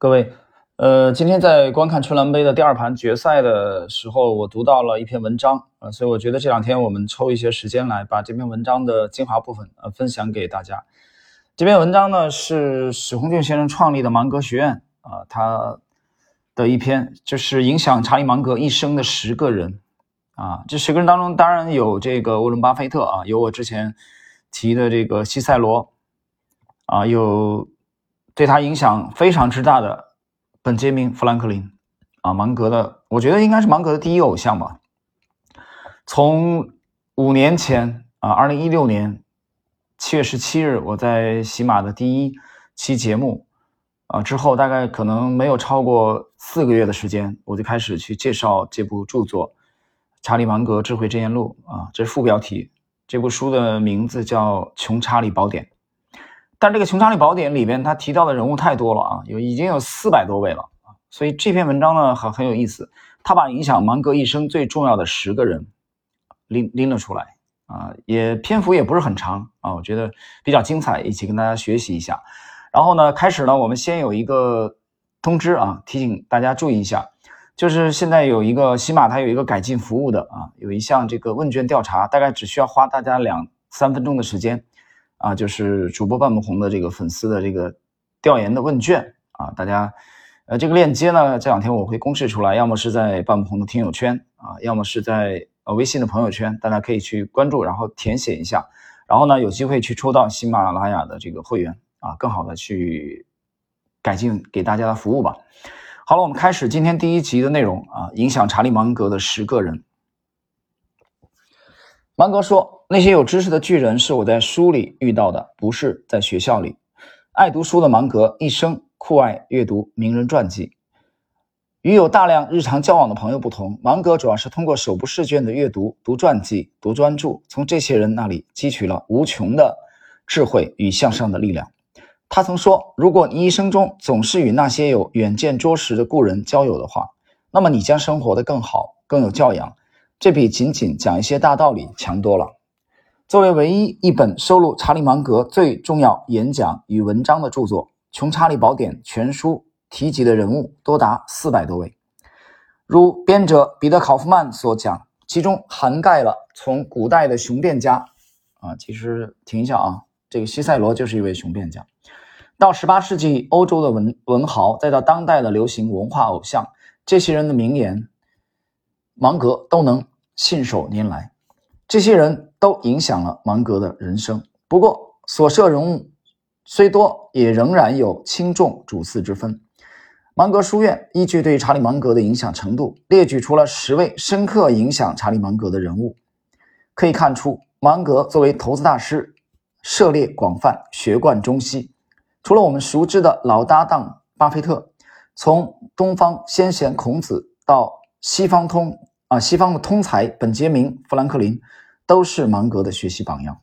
各位，呃，今天在观看春兰杯的第二盘决赛的时候，我读到了一篇文章啊，所以我觉得这两天我们抽一些时间来把这篇文章的精华部分呃分享给大家。这篇文章呢是史红俊先生创立的芒格学院啊，他的一篇就是影响查理芒格一生的十个人啊，这十个人当中当然有这个沃伦巴菲特啊，有我之前提的这个西塞罗啊，有。对他影响非常之大的本杰明·富兰克林，啊，芒格的，我觉得应该是芒格的第一偶像吧。从五年前啊，二零一六年七月十七日，我在喜马的第一期节目啊之后，大概可能没有超过四个月的时间，我就开始去介绍这部著作《查理·芒格智慧箴言录》啊，这是副标题。这部书的名字叫《穷查理宝典》。但这个《穷查理宝典》里边，他提到的人物太多了啊，有已经有四百多位了啊，所以这篇文章呢很很有意思，他把影响芒格一生最重要的十个人拎拎了出来啊，也篇幅也不是很长啊，我觉得比较精彩，一起跟大家学习一下。然后呢，开始呢，我们先有一个通知啊，提醒大家注意一下，就是现在有一个喜马它有一个改进服务的啊，有一项这个问卷调查，大概只需要花大家两三分钟的时间。啊，就是主播半不红的这个粉丝的这个调研的问卷啊，大家，呃，这个链接呢，这两天我会公示出来，要么是在半不红的听友圈啊，要么是在呃微信的朋友圈，大家可以去关注，然后填写一下，然后呢，有机会去抽到喜马拉雅的这个会员啊，更好的去改进给大家的服务吧。好了，我们开始今天第一集的内容啊，影响查理芒格的十个人。芒格说：“那些有知识的巨人是我在书里遇到的，不是在学校里。”爱读书的芒格一生酷爱阅读名人传记。与有大量日常交往的朋友不同，芒格主要是通过手不释卷的阅读、读传记、读专著，从这些人那里汲取了无穷的智慧与向上的力量。他曾说：“如果你一生中总是与那些有远见卓识的故人交友的话，那么你将生活得更好，更有教养。”这比仅仅讲一些大道理强多了。作为唯一一本收录查理芒格最重要演讲与文章的著作，《穷查理宝典》全书提及的人物多达四百多位。如编者彼得·考夫曼所讲，其中涵盖了从古代的雄辩家啊，其实停一下啊，这个西塞罗就是一位雄辩家，到十八世纪欧洲的文文豪，再到当代的流行文化偶像，这些人的名言。芒格都能信手拈来，这些人都影响了芒格的人生。不过，所涉人物虽多，也仍然有轻重主次之分。芒格书院依据对查理芒格的影响程度，列举出了十位深刻影响查理芒格的人物。可以看出，芒格作为投资大师，涉猎广泛，学贯中西。除了我们熟知的老搭档巴菲特，从东方先贤孔子到西方通。啊，西方的通才本杰明·富兰克林都是芒格的学习榜样。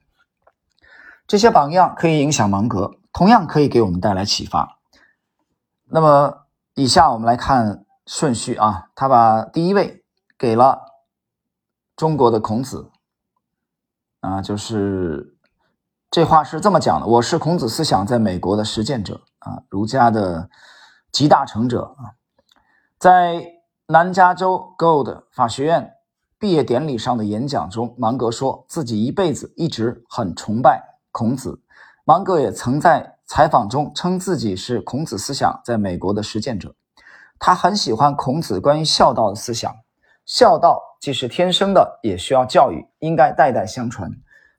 这些榜样可以影响芒格，同样可以给我们带来启发。那么，以下我们来看顺序啊，他把第一位给了中国的孔子啊，就是这话是这么讲的：“我是孔子思想在美国的实践者啊，儒家的集大成者啊，在。”南加州 Gold 法学院毕业典礼上的演讲中，芒格说自己一辈子一直很崇拜孔子。芒格也曾在采访中称自己是孔子思想在美国的实践者。他很喜欢孔子关于孝道的思想，孝道既是天生的，也需要教育，应该代代相传。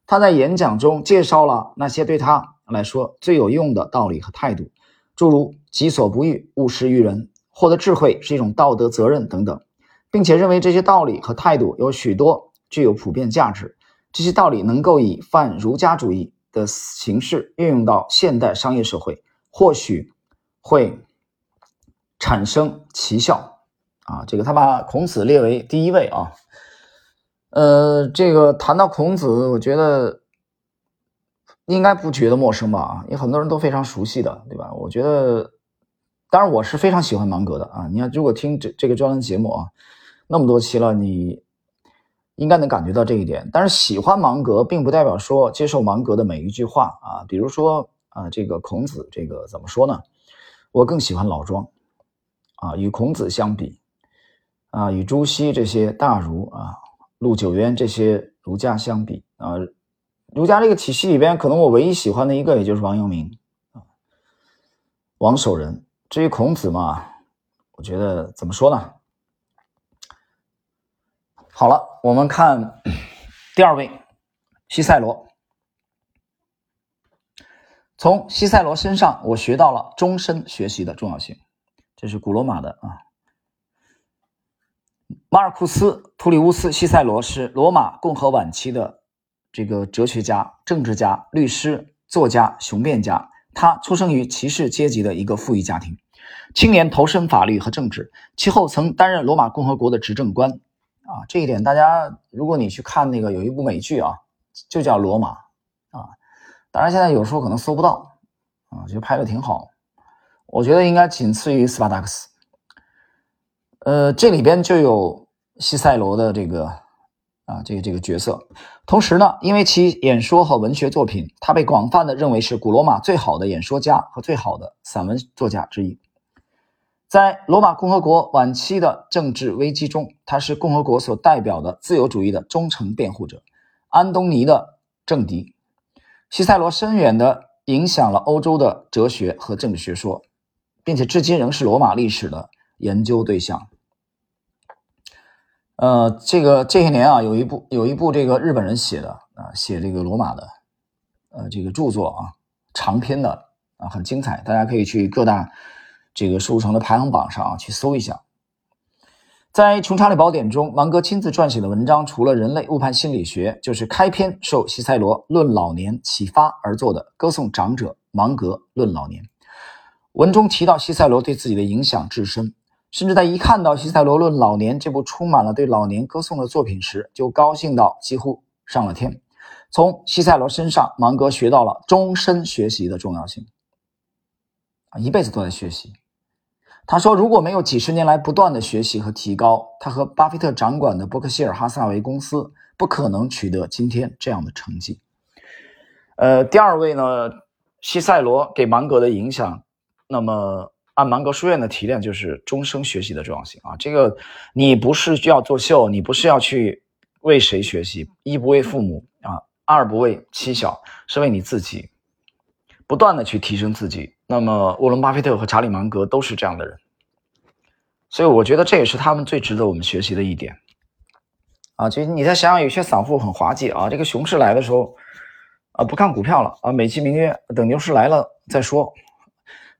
他在演讲中介绍了那些对他来说最有用的道理和态度，诸如“己所不欲，勿施于人”。获得智慧是一种道德责任等等，并且认为这些道理和态度有许多具有普遍价值。这些道理能够以泛儒家主义的形式运用到现代商业社会，或许会产生奇效。啊，这个他把孔子列为第一位啊。呃，这个谈到孔子，我觉得应该不觉得陌生吧？啊，因为很多人都非常熟悉的，对吧？我觉得。当然，我是非常喜欢芒格的啊！你看，如果听这这个专栏节目啊，那么多期了，你应该能感觉到这一点。但是，喜欢芒格并不代表说接受芒格的每一句话啊。比如说啊，这个孔子，这个怎么说呢？我更喜欢老庄啊，与孔子相比啊，与朱熹这些大儒啊，陆九渊这些儒家相比啊，儒家这个体系里边，可能我唯一喜欢的一个，也就是王阳明啊，王守仁。至于孔子嘛，我觉得怎么说呢？好了，我们看 第二位西塞罗。从西塞罗身上，我学到了终身学习的重要性。这是古罗马的啊。马尔库斯·图里乌斯·西塞罗是罗马共和晚期的这个哲学家、政治家、律师、作家、雄辩家。他出生于骑士阶级的一个富裕家庭，青年投身法律和政治，其后曾担任罗马共和国的执政官。啊，这一点大家，如果你去看那个有一部美剧啊，就叫《罗马》啊，当然现在有时候可能搜不到啊，就拍的挺好，我觉得应该仅次于斯巴达克斯。呃，这里边就有西塞罗的这个啊，这个这个角色。同时呢，因为其演说和文学作品，他被广泛的认为是古罗马最好的演说家和最好的散文作家之一。在罗马共和国晚期的政治危机中，他是共和国所代表的自由主义的忠诚辩护者，安东尼的政敌。西塞罗深远地影响了欧洲的哲学和政治学说，并且至今仍是罗马历史的研究对象。呃，这个这些年啊，有一部有一部这个日本人写的啊，写这个罗马的，呃，这个著作啊，长篇的啊，很精彩，大家可以去各大。这个书城的排行榜上啊，去搜一下。在《穷查理宝典》中，芒格亲自撰写的文章，除了《人类误判心理学》，就是开篇受西塞罗《论老年》启发而作的歌颂长者芒格《论老年》。文中提到西塞罗对自己的影响至深，甚至在一看到西塞罗《论老年》这部充满了对老年歌颂的作品时，就高兴到几乎上了天。从西塞罗身上，芒格学到了终身学习的重要性啊，一辈子都在学习。他说：“如果没有几十年来不断的学习和提高，他和巴菲特掌管的伯克希尔哈萨维公司不可能取得今天这样的成绩。”呃，第二位呢，西塞罗给芒格的影响，那么按芒格书院的提炼，就是终生学习的重要性啊。这个你不是要作秀，你不是要去为谁学习，一不为父母啊，二不为妻小，是为你自己，不断的去提升自己。那么，沃伦·巴菲特和查理·芒格都是这样的人，所以我觉得这也是他们最值得我们学习的一点啊。就你再想想，有些散户很滑稽啊，这个熊市来的时候啊，不看股票了啊，美其名曰等牛市来了再说，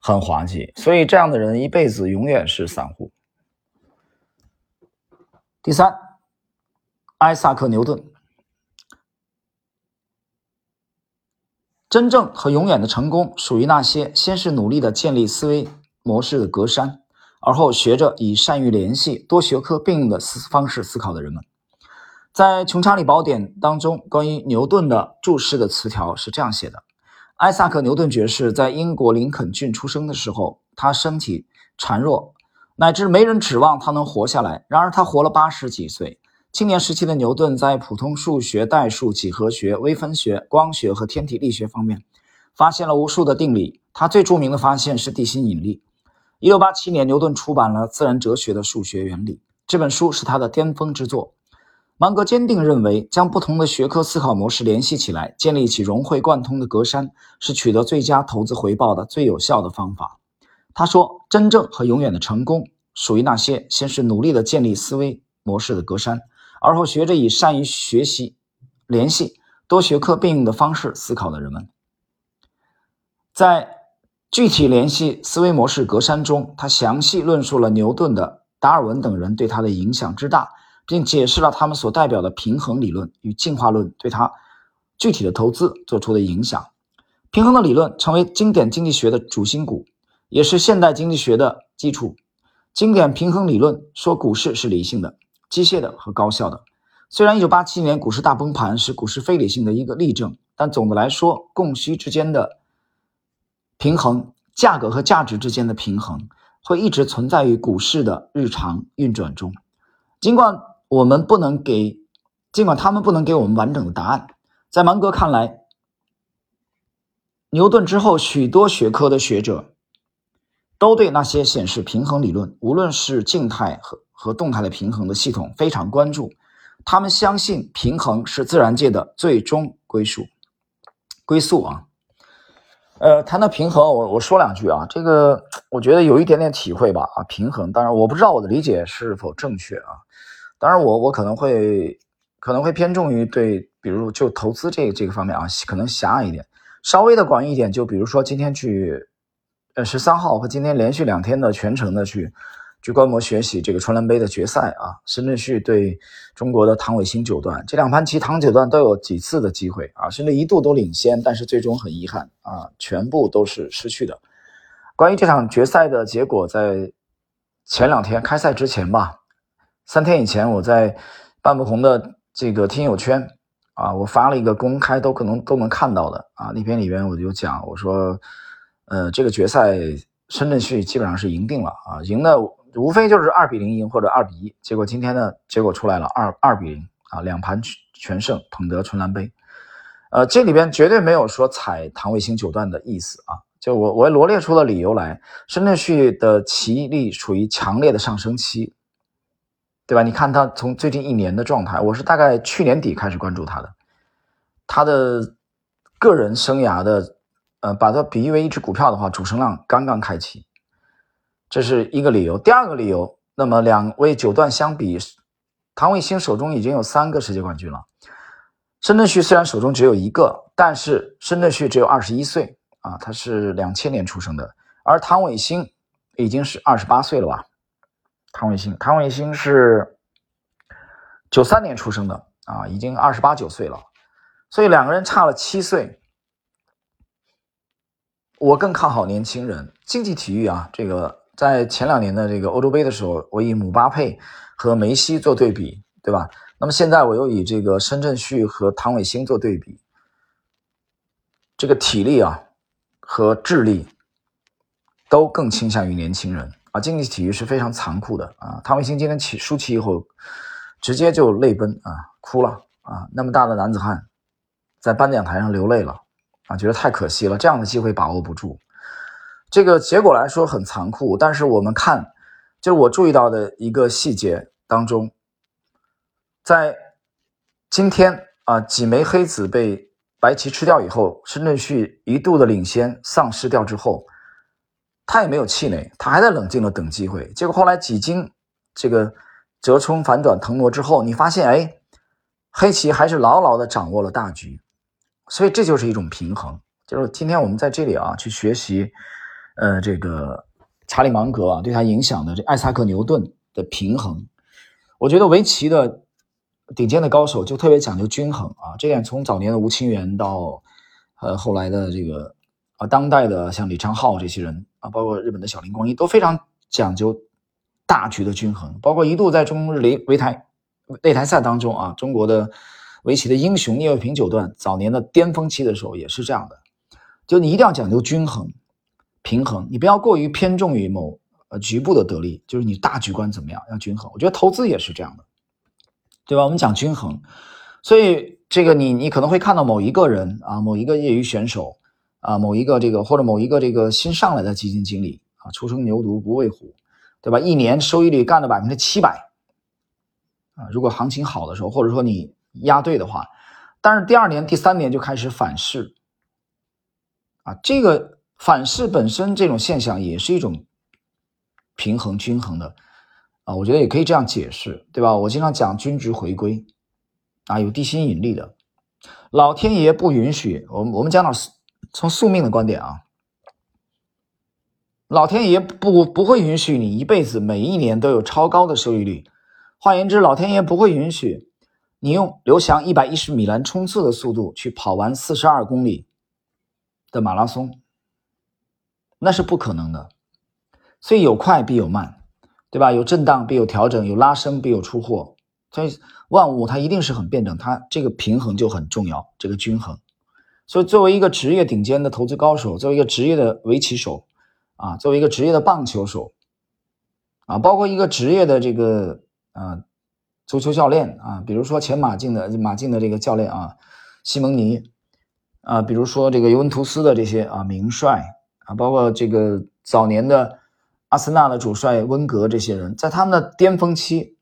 很滑稽。所以这样的人一辈子永远是散户。第三，艾萨克·牛顿。真正和永远的成功属于那些先是努力的建立思维模式的格栅，而后学着以善于联系多学科并用的思方式思考的人们。在《穷查理宝典》当中，关于牛顿的注释的词条是这样写的：艾萨克·牛顿爵士在英国林肯郡出生的时候，他身体孱弱，乃至没人指望他能活下来。然而，他活了八十几岁。青年时期的牛顿在普通数学、代数、几何学、微分学、光学和天体力学方面发现了无数的定理。他最著名的发现是地心引力。1687年，牛顿出版了《自然哲学的数学原理》，这本书是他的巅峰之作。芒格坚定认为，将不同的学科思考模式联系起来，建立起融会贯通的格栅，是取得最佳投资回报的最有效的方法。他说：“真正和永远的成功，属于那些先是努力地建立思维模式的格栅。”而后学着以善于学习、联系多学科并用的方式思考的人们，在具体联系思维模式格栅中，他详细论述了牛顿的达尔文等人对他的影响之大，并解释了他们所代表的平衡理论与进化论对他具体的投资做出的影响。平衡的理论成为经典经济学的主心骨，也是现代经济学的基础。经典平衡理论说，股市是理性的。机械的和高效的。虽然1987年股市大崩盘是股市非理性的一个例证，但总的来说，供需之间的平衡、价格和价值之间的平衡，会一直存在于股市的日常运转中。尽管我们不能给，尽管他们不能给我们完整的答案，在芒格看来，牛顿之后许多学科的学者都对那些显示平衡理论，无论是静态和和动态的平衡的系统非常关注。他们相信平衡是自然界的最终归宿。归宿啊，呃，谈到平衡，我我说两句啊，这个我觉得有一点点体会吧啊，平衡，当然我不知道我的理解是否正确啊，当然我我可能会可能会偏重于对，比如就投资这这个方面啊，可能狭隘一点，稍微的广义一点，就比如说今天去，呃，十三号和今天连续两天的全程的去。去观摩学习这个川兰杯的决赛啊，申圳旭对中国的唐伟新九段，这两盘棋唐九段都有几次的机会啊，甚至一度都领先，但是最终很遗憾啊，全部都是失去的。关于这场决赛的结果，在前两天开赛之前吧，三天以前我在半不红的这个听友圈啊，我发了一个公开都可能都能看到的啊，那篇里边我就讲我说，呃，这个决赛深圳旭基本上是赢定了啊，赢的。无非就是二比零赢或者二比一，结果今天呢，结果出来了二二比零啊，两盘全胜，捧得春兰杯。呃，这里边绝对没有说踩唐卫星九段的意思啊，就我我罗列出了理由来，深圳旭的棋力处于强烈的上升期，对吧？你看他从最近一年的状态，我是大概去年底开始关注他的，他的个人生涯的，呃，把它比喻为一只股票的话，主升浪刚刚开启。这是一个理由。第二个理由，那么两位九段相比，唐卫星手中已经有三个世界冠军了。申圳旭虽然手中只有一个，但是申圳旭只有二十一岁啊，他是两千年出生的，而唐伟星已经是二十八岁了吧？唐伟星，唐伟星是九三年出生的啊，已经二十八九岁了，所以两个人差了七岁。我更看好年轻人，竞技体育啊，这个。在前两年的这个欧洲杯的时候，我以姆巴佩和梅西做对比，对吧？那么现在我又以这个申圳旭和唐伟星做对比，这个体力啊和智力都更倾向于年轻人啊。竞技体育是非常残酷的啊。唐伟星今天起输棋以后，直接就泪奔啊，哭了啊。那么大的男子汉在颁奖台上流泪了啊，觉得太可惜了，这样的机会把握不住。这个结果来说很残酷，但是我们看，就是我注意到的一个细节当中，在今天啊几枚黑子被白棋吃掉以后，申圳旭一度的领先丧失掉之后，他也没有气馁，他还在冷静的等机会。结果后来几经这个折冲反转腾挪之后，你发现哎，黑棋还是牢牢的掌握了大局，所以这就是一种平衡。就是今天我们在这里啊去学习。呃，这个查理芒格啊，对他影响的这艾萨克牛顿的平衡，我觉得围棋的顶尖的高手就特别讲究均衡啊。这点从早年的吴清源到呃后来的这个啊当代的像李昌镐这些人包括日本的小林光一都非常讲究大局的均衡。包括一度在中日擂擂台擂台赛当中啊，中国的围棋的英雄聂卫平九段早年的巅峰期的时候也是这样的，就你一定要讲究均衡。平衡，你不要过于偏重于某呃局部的得利，就是你大局观怎么样，要均衡。我觉得投资也是这样的，对吧？我们讲均衡，所以这个你你可能会看到某一个人啊，某一个业余选手啊，某一个这个或者某一个这个新上来的基金经理啊，初生牛犊不畏虎，对吧？一年收益率干了百分之七百啊，如果行情好的时候，或者说你押对的话，但是第二年、第三年就开始反噬啊，这个。反噬本身这种现象也是一种平衡均衡的啊，我觉得也可以这样解释，对吧？我经常讲均值回归啊，有地心引力的，老天爷不允许。我们我们讲到从宿命的观点啊，老天爷不不会允许你一辈子每一年都有超高的收益率。换言之，老天爷不会允许你用刘翔一百一十米栏冲刺的速度去跑完四十二公里的马拉松。那是不可能的，所以有快必有慢，对吧？有震荡必有调整，有拉升必有出货，所以万物它一定是很辩证，它这个平衡就很重要，这个均衡。所以作为一个职业顶尖的投资高手，作为一个职业的围棋手，啊，作为一个职业的棒球手，啊，包括一个职业的这个啊足球教练啊，比如说前马竞的马竞的这个教练啊，西蒙尼，啊，比如说这个尤文图斯的这些啊名帅。啊，包括这个早年的阿森纳的主帅温格这些人，在他们的巅峰期，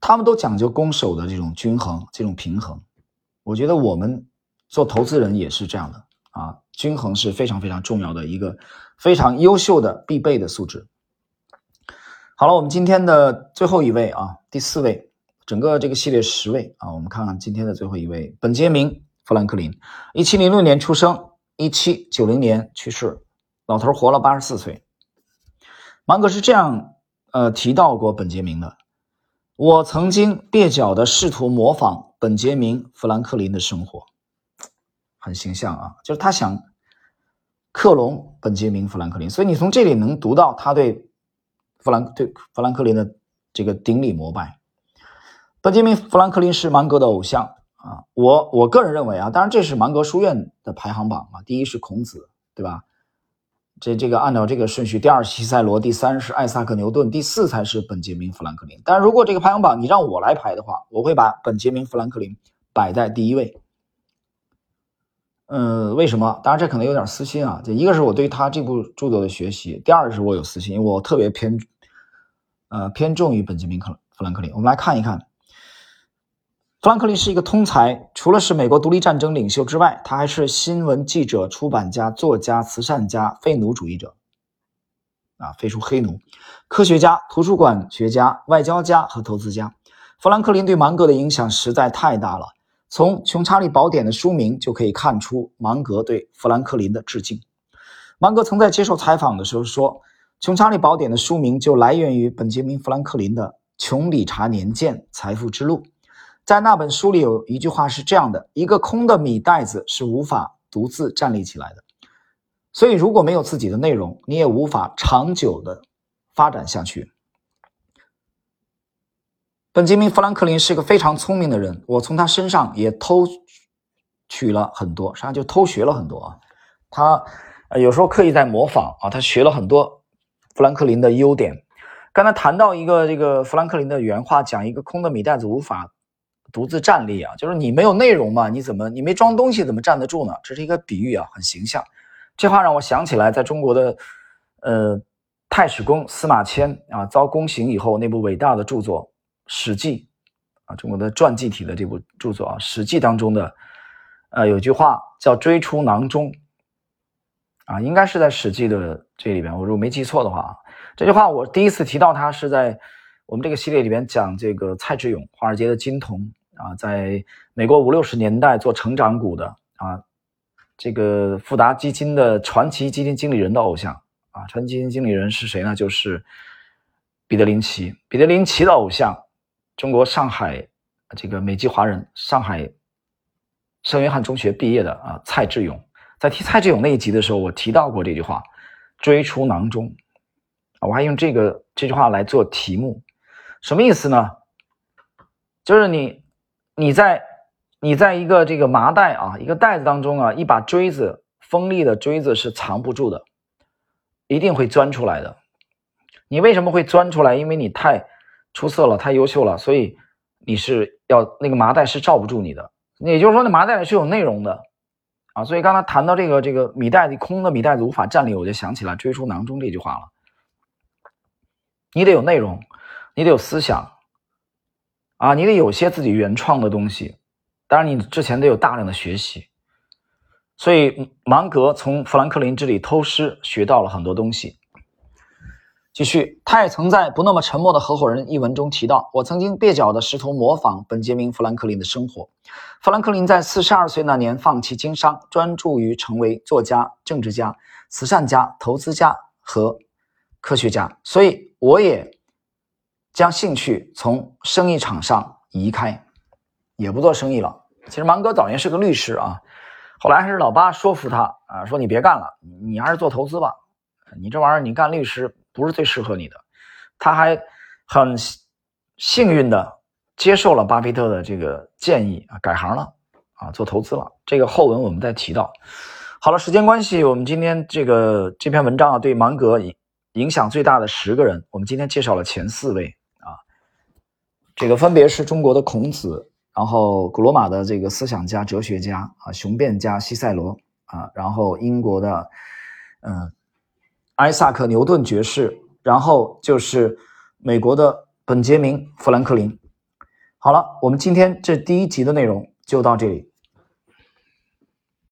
他们都讲究攻守的这种均衡、这种平衡。我觉得我们做投资人也是这样的啊，均衡是非常非常重要的一个非常优秀的必备的素质。好了，我们今天的最后一位啊，第四位，整个这个系列十位啊，我们看看今天的最后一位，本杰明·富兰克林，一七零六年出生，一七九零年去世，老头活了八十四岁。芒格是这样，呃，提到过本杰明的。我曾经蹩脚的试图模仿本杰明·富兰克林的生活，很形象啊，就是他想克隆本杰明·富兰克林。所以你从这里能读到他对富兰对富兰克林的这个顶礼膜拜。本杰明·富兰克林是芒格的偶像啊，我我个人认为啊，当然这是芒格书院的排行榜啊，第一是孔子，对吧？这这个按照这个顺序，第二西塞罗，第三是艾萨克牛顿，第四才是本杰明富兰克林。但如果这个排行榜你让我来排的话，我会把本杰明富兰克林摆在第一位。嗯，为什么？当然这可能有点私心啊。这一个是我对他这部著作的学习，第二个是我有私心，我特别偏呃偏重于本杰明克富兰克林。我们来看一看。富兰克林是一个通才，除了是美国独立战争领袖之外，他还是新闻记者、出版家、作家、慈善家、废奴主义者，啊，废除黑奴，科学家、图书馆学家、外交家和投资家。富兰克林对芒格的影响实在太大了。从《穷查理宝典》的书名就可以看出芒格对富兰克林的致敬。芒格曾在接受采访的时候说，《穷查理宝典》的书名就来源于本杰明·富兰克林的《穷理查年鉴：财富之路》。在那本书里有一句话是这样的：一个空的米袋子是无法独自站立起来的，所以如果没有自己的内容，你也无法长久的发展下去。本杰明·富兰克林是一个非常聪明的人，我从他身上也偷取了很多，实际上就偷学了很多啊。他有时候刻意在模仿啊，他学了很多富兰克林的优点。刚才谈到一个这个富兰克林的原话，讲一个空的米袋子无法。独自站立啊，就是你没有内容嘛？你怎么你没装东西，怎么站得住呢？这是一个比喻啊，很形象。这话让我想起来，在中国的呃太史公司马迁啊遭宫刑以后，那部伟大的著作《史记》啊，中国的传记体的这部著作啊，《史记》当中的呃有句话叫“追出囊中”，啊，应该是在《史记》的这里边，我如果没记错的话啊，这句话我第一次提到它是在我们这个系列里边讲这个蔡志勇，华尔街的金童。啊，在美国五六十年代做成长股的啊，这个富达基金的传奇基金经理人的偶像啊，传奇基金经理人是谁呢？就是彼得林奇。彼得林奇的偶像，中国上海这个美籍华人，上海圣约翰中学毕业的啊，蔡志勇。在提蔡志勇那一集的时候，我提到过这句话：“追出囊中。”，我还用这个这句话来做题目，什么意思呢？就是你。你在，你在一个这个麻袋啊，一个袋子当中啊，一把锥子，锋利的锥子是藏不住的，一定会钻出来的。你为什么会钻出来？因为你太出色了，太优秀了，所以你是要那个麻袋是罩不住你的。也就是说，那麻袋里是有内容的啊。所以刚才谈到这个这个米袋子空的米袋子无法站立，我就想起来“追出囊中”这句话了。你得有内容，你得有思想。啊，你得有些自己原创的东西，当然你之前得有大量的学习。所以芒格从富兰克林这里偷师学到了很多东西。继续，他也曾在《不那么沉默的合伙人》一文中提到：“我曾经蹩脚地试图模仿本杰明·富兰克林的生活。富兰克林在四十二岁那年放弃经商，专注于成为作家、政治家、慈善家、投资家和科学家。所以我也。”将兴趣从生意场上移开，也不做生意了。其实芒格早年是个律师啊，后来还是老八说服他啊，说你别干了，你还是做投资吧。你这玩意儿你干律师不是最适合你的。他还很幸运的接受了巴菲特的这个建议啊，改行了啊，做投资了。这个后文我们再提到。好了，时间关系，我们今天这个这篇文章啊，对芒格影影响最大的十个人，我们今天介绍了前四位啊。这个分别是中国的孔子，然后古罗马的这个思想家、哲学家啊，雄辩家西塞罗啊，然后英国的嗯，艾萨克·牛顿爵士然后就是美国的本杰明·富兰克林。好了，我们今天这第一集的内容就到这里。